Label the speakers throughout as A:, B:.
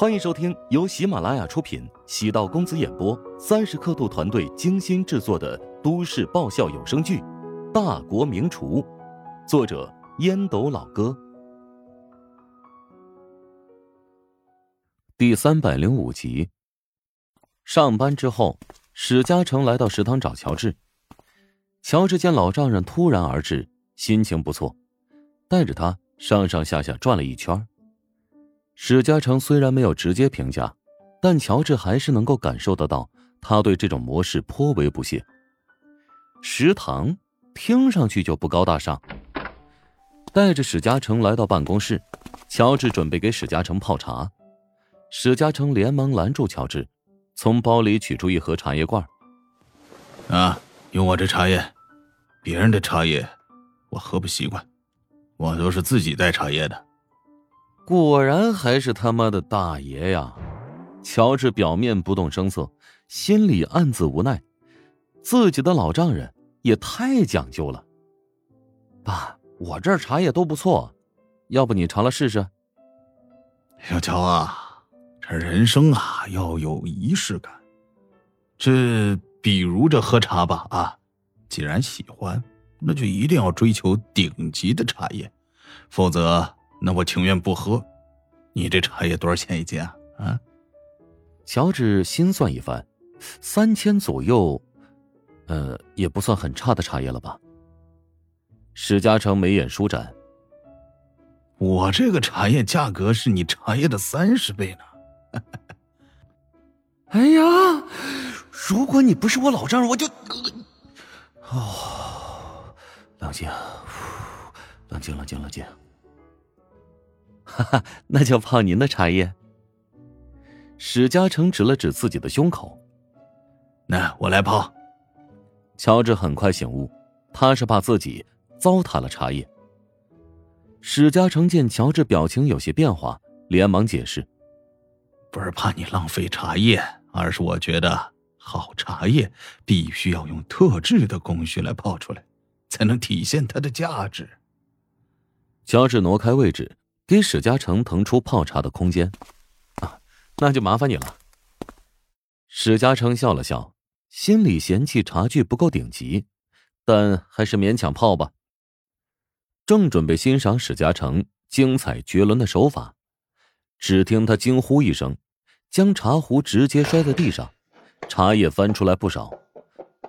A: 欢迎收听由喜马拉雅出品、喜道公子演播、三十刻度团队精心制作的都市爆笑有声剧《大国名厨》，作者烟斗老哥，第三百零五集。上班之后，史嘉诚来到食堂找乔治。乔治见老丈人突然而至，心情不错，带着他上上下下转了一圈。史嘉诚虽然没有直接评价，但乔治还是能够感受得到他对这种模式颇为不屑。食堂听上去就不高大上。带着史嘉诚来到办公室，乔治准备给史嘉诚泡茶。史嘉诚连忙拦住乔治，从包里取出一盒茶叶罐。
B: 啊，用我这茶叶，别人的茶叶我喝不习惯，我都是自己带茶叶的。
A: 果然还是他妈的大爷呀！乔治表面不动声色，心里暗自无奈，自己的老丈人也太讲究了。爸，我这儿茶叶都不错，要不你尝了试试？
B: 小乔啊，这人生啊要有仪式感，这比如这喝茶吧啊，既然喜欢，那就一定要追求顶级的茶叶，否则。那我情愿不喝，你这茶叶多少钱一斤啊？啊？
A: 乔治心算一番，三千左右，呃，也不算很差的茶叶了吧？史嘉诚眉眼舒展，
B: 我这个茶叶价格是你茶叶的三十倍呢。
A: 哎呀，如果你不是我老丈人，我就……哦，冷静，冷静，冷静，冷静。哈哈，那就泡您的茶叶。史嘉诚指了指自己的胸口，
B: 那我来泡。
A: 乔治很快醒悟，他是怕自己糟蹋了茶叶。史嘉诚见乔治表情有些变化，连忙解释：“
B: 不是怕你浪费茶叶，而是我觉得好茶叶必须要用特制的工序来泡出来，才能体现它的价值。”
A: 乔治挪开位置。给史嘉诚腾出泡茶的空间，啊，那就麻烦你了。史嘉诚笑了笑，心里嫌弃茶具不够顶级，但还是勉强泡吧。正准备欣赏史嘉诚精彩绝伦的手法，只听他惊呼一声，将茶壶直接摔在地上，茶叶翻出来不少，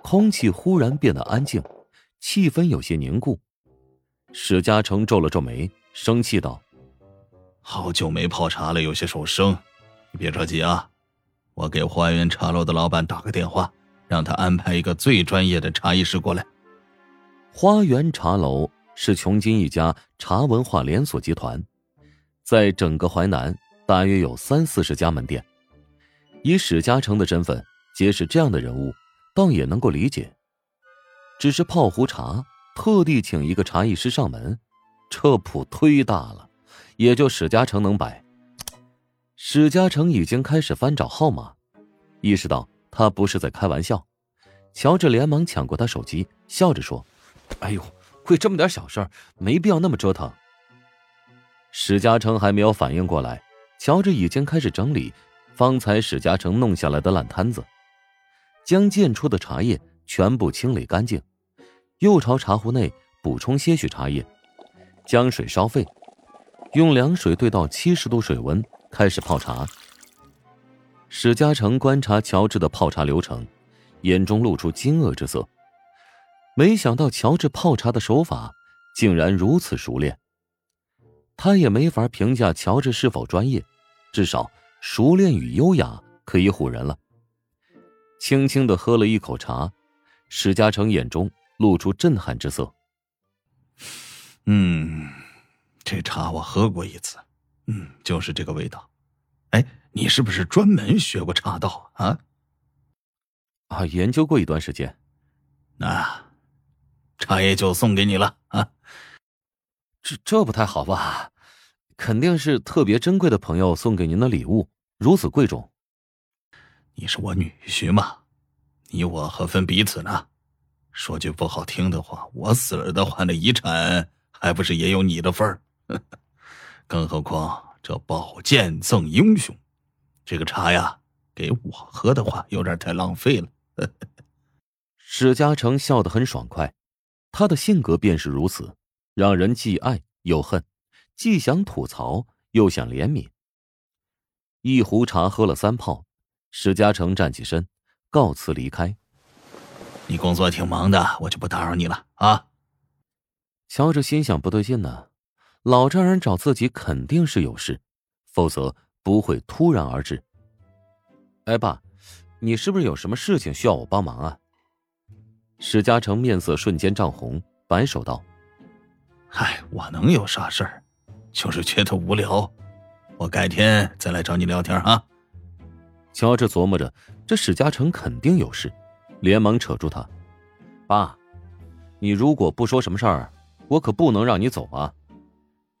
A: 空气忽然变得安静，气氛有些凝固。史嘉诚皱了皱眉，生气道。
B: 好久没泡茶了，有些手生，你别着急啊，我给花园茶楼的老板打个电话，让他安排一个最专业的茶艺师过来。
A: 花园茶楼是琼金一家茶文化连锁集团，在整个淮南大约有三四十家门店。以史嘉诚的身份结识这样的人物，倒也能够理解。只是泡壶茶，特地请一个茶艺师上门，这谱忒大了。也就史嘉诚能摆。史嘉诚已经开始翻找号码，意识到他不是在开玩笑。乔治连忙抢过他手机，笑着说：“哎呦，为这么点小事没必要那么折腾。”史嘉诚还没有反应过来，乔治已经开始整理方才史嘉诚弄下来的烂摊子，将溅出的茶叶全部清理干净，又朝茶壶内补充些许茶叶，将水烧沸。用凉水兑到七十度水温，开始泡茶。史嘉诚观察乔治的泡茶流程，眼中露出惊愕之色。没想到乔治泡茶的手法竟然如此熟练。他也没法评价乔治是否专业，至少熟练与优雅可以唬人了。轻轻的喝了一口茶，史嘉诚眼中露出震撼之色。
B: 嗯。这茶我喝过一次，嗯，就是这个味道。哎，你是不是专门学过茶道啊？
A: 啊，研究过一段时间。
B: 那茶叶就送给你了啊。
A: 这这不太好吧？肯定是特别珍贵的朋友送给您的礼物，如此贵重。
B: 你是我女婿嘛，你我何分彼此呢？说句不好听的话，我死了的话，那遗产还不是也有你的份儿？更何况这宝剑赠英雄，这个茶呀，给我喝的话有点太浪费了。
A: 史嘉诚笑得很爽快，他的性格便是如此，让人既爱又恨，既想吐槽又想怜悯。一壶茶喝了三泡，史嘉诚站起身，告辞离开。
B: 你工作挺忙的，我就不打扰你了啊。
A: 乔治心想不对劲呢，老丈人找自己肯定是有事，否则不会突然而至。哎，爸，你是不是有什么事情需要我帮忙啊？史嘉诚面色瞬间涨红，摆手道：“
B: 嗨，我能有啥事儿？就是觉得无聊，我改天再来找你聊天啊。”
A: 乔治琢磨着，这史嘉诚肯定有事。连忙扯住他，爸，你如果不说什么事儿，我可不能让你走啊！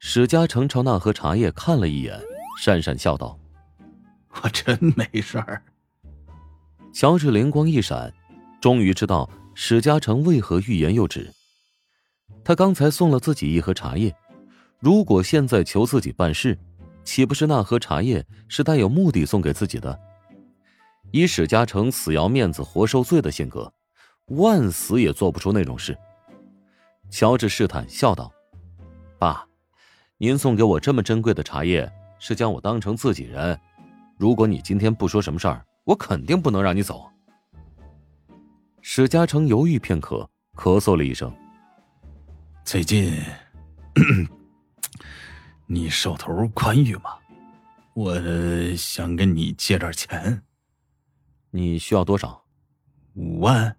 A: 史嘉诚朝那盒茶叶看了一眼，讪讪笑道：“
B: 我真没事儿。”
A: 乔治灵光一闪，终于知道史嘉诚为何欲言又止。他刚才送了自己一盒茶叶，如果现在求自己办事，岂不是那盒茶叶是带有目的送给自己的？以史嘉诚死要面子活受罪的性格，万死也做不出那种事。乔治试探笑道：“爸，您送给我这么珍贵的茶叶，是将我当成自己人。如果你今天不说什么事儿，我肯定不能让你走。”史嘉诚犹豫片刻，咳嗽了一声：“
B: 最近 你手头宽裕吗？我想跟你借点钱。”
A: 你需要多少？
B: 五万。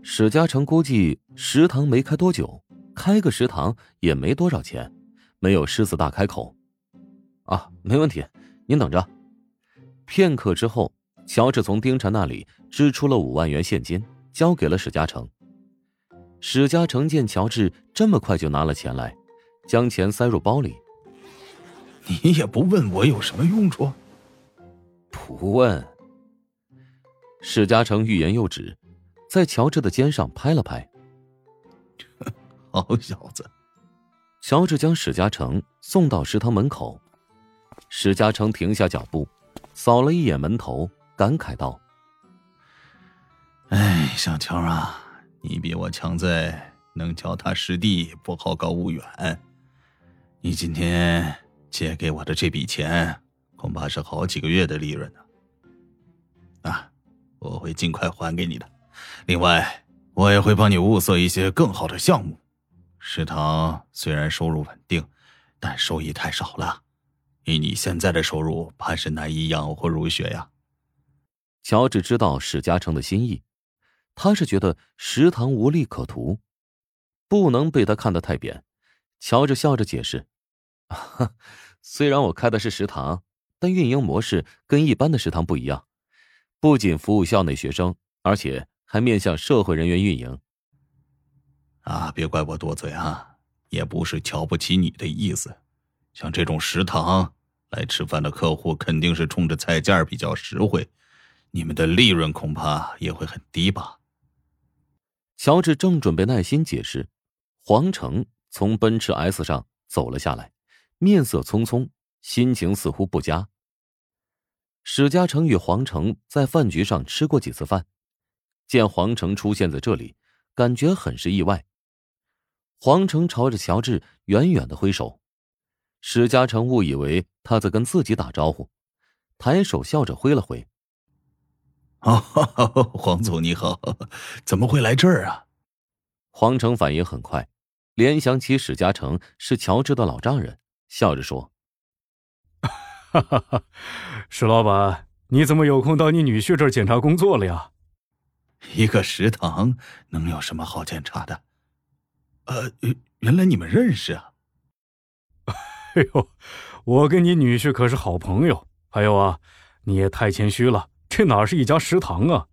A: 史嘉诚估计食堂没开多久，开个食堂也没多少钱，没有狮子大开口。啊，没问题，您等着。片刻之后，乔治从丁禅那里支出了五万元现金，交给了史嘉诚。史嘉诚见乔治这么快就拿了钱来，将钱塞入包里。
B: 你也不问我有什么用处？
A: 不问。史嘉诚欲言又止，在乔治的肩上拍了拍。
B: 好小子！
A: 乔治将史嘉诚送到食堂门口，史嘉诚停下脚步，扫了一眼门头，感慨道：“
B: 哎，小乔啊，你比我强在能脚踏实地，不好高骛远。你今天借给我的这笔钱，恐怕是好几个月的利润呢。啊！”我会尽快还给你的。另外，我也会帮你物色一些更好的项目。食堂虽然收入稳定，但收益太少了。以你现在的收入，怕是难以养活如雪呀。
A: 乔治知道史嘉诚的心意，他是觉得食堂无利可图，不能被他看得太扁。乔治笑着解释：“虽然我开的是食堂，但运营模式跟一般的食堂不一样。”不仅服务校内学生，而且还面向社会人员运营。
B: 啊，别怪我多嘴啊，也不是瞧不起你的意思。像这种食堂来吃饭的客户，肯定是冲着菜价比较实惠，你们的利润恐怕也会很低吧？
A: 乔治正准备耐心解释，黄成从奔驰 S 上走了下来，面色匆匆，心情似乎不佳。史嘉诚与黄成在饭局上吃过几次饭，见黄成出现在这里，感觉很是意外。黄成朝着乔治远远的挥手，史嘉诚误以为他在跟自己打招呼，抬手笑着挥了挥。
B: 哦，黄总你好，怎么会来这儿啊？
A: 黄成反应很快，联想起史嘉诚是乔治的老丈人，笑着说。
C: 哈哈哈，石老板，你怎么有空到你女婿这儿检查工作了呀？
B: 一个食堂能有什么好检查的？呃，原来你们认识啊？
C: 哎呦，我跟你女婿可是好朋友。还有啊，你也太谦虚了，这哪是一家食堂啊，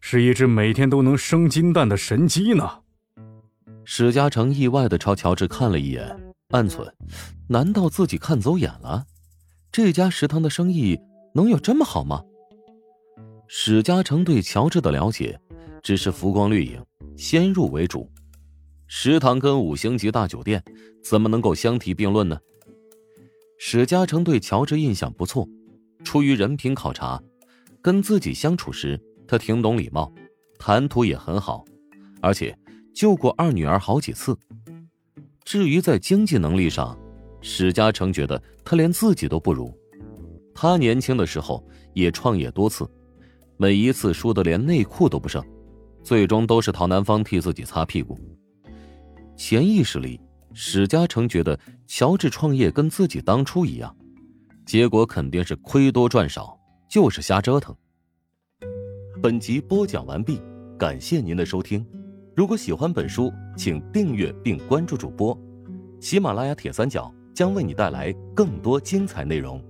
C: 是一只每天都能生金蛋的神鸡呢。
A: 史嘉诚意外的朝乔治看了一眼，暗忖：难道自己看走眼了？这家食堂的生意能有这么好吗？史嘉诚对乔治的了解只是浮光掠影，先入为主。食堂跟五星级大酒店怎么能够相提并论呢？史嘉诚对乔治印象不错，出于人品考察，跟自己相处时，他挺懂礼貌，谈吐也很好，而且救过二女儿好几次。至于在经济能力上，史嘉诚觉得他连自己都不如。他年轻的时候也创业多次，每一次输得连内裤都不剩，最终都是陶南方替自己擦屁股。潜意识里，史嘉诚觉得乔治创业跟自己当初一样，结果肯定是亏多赚少，就是瞎折腾。本集播讲完毕，感谢您的收听。如果喜欢本书，请订阅并关注主播。喜马拉雅铁三角将为你带来更多精彩内容。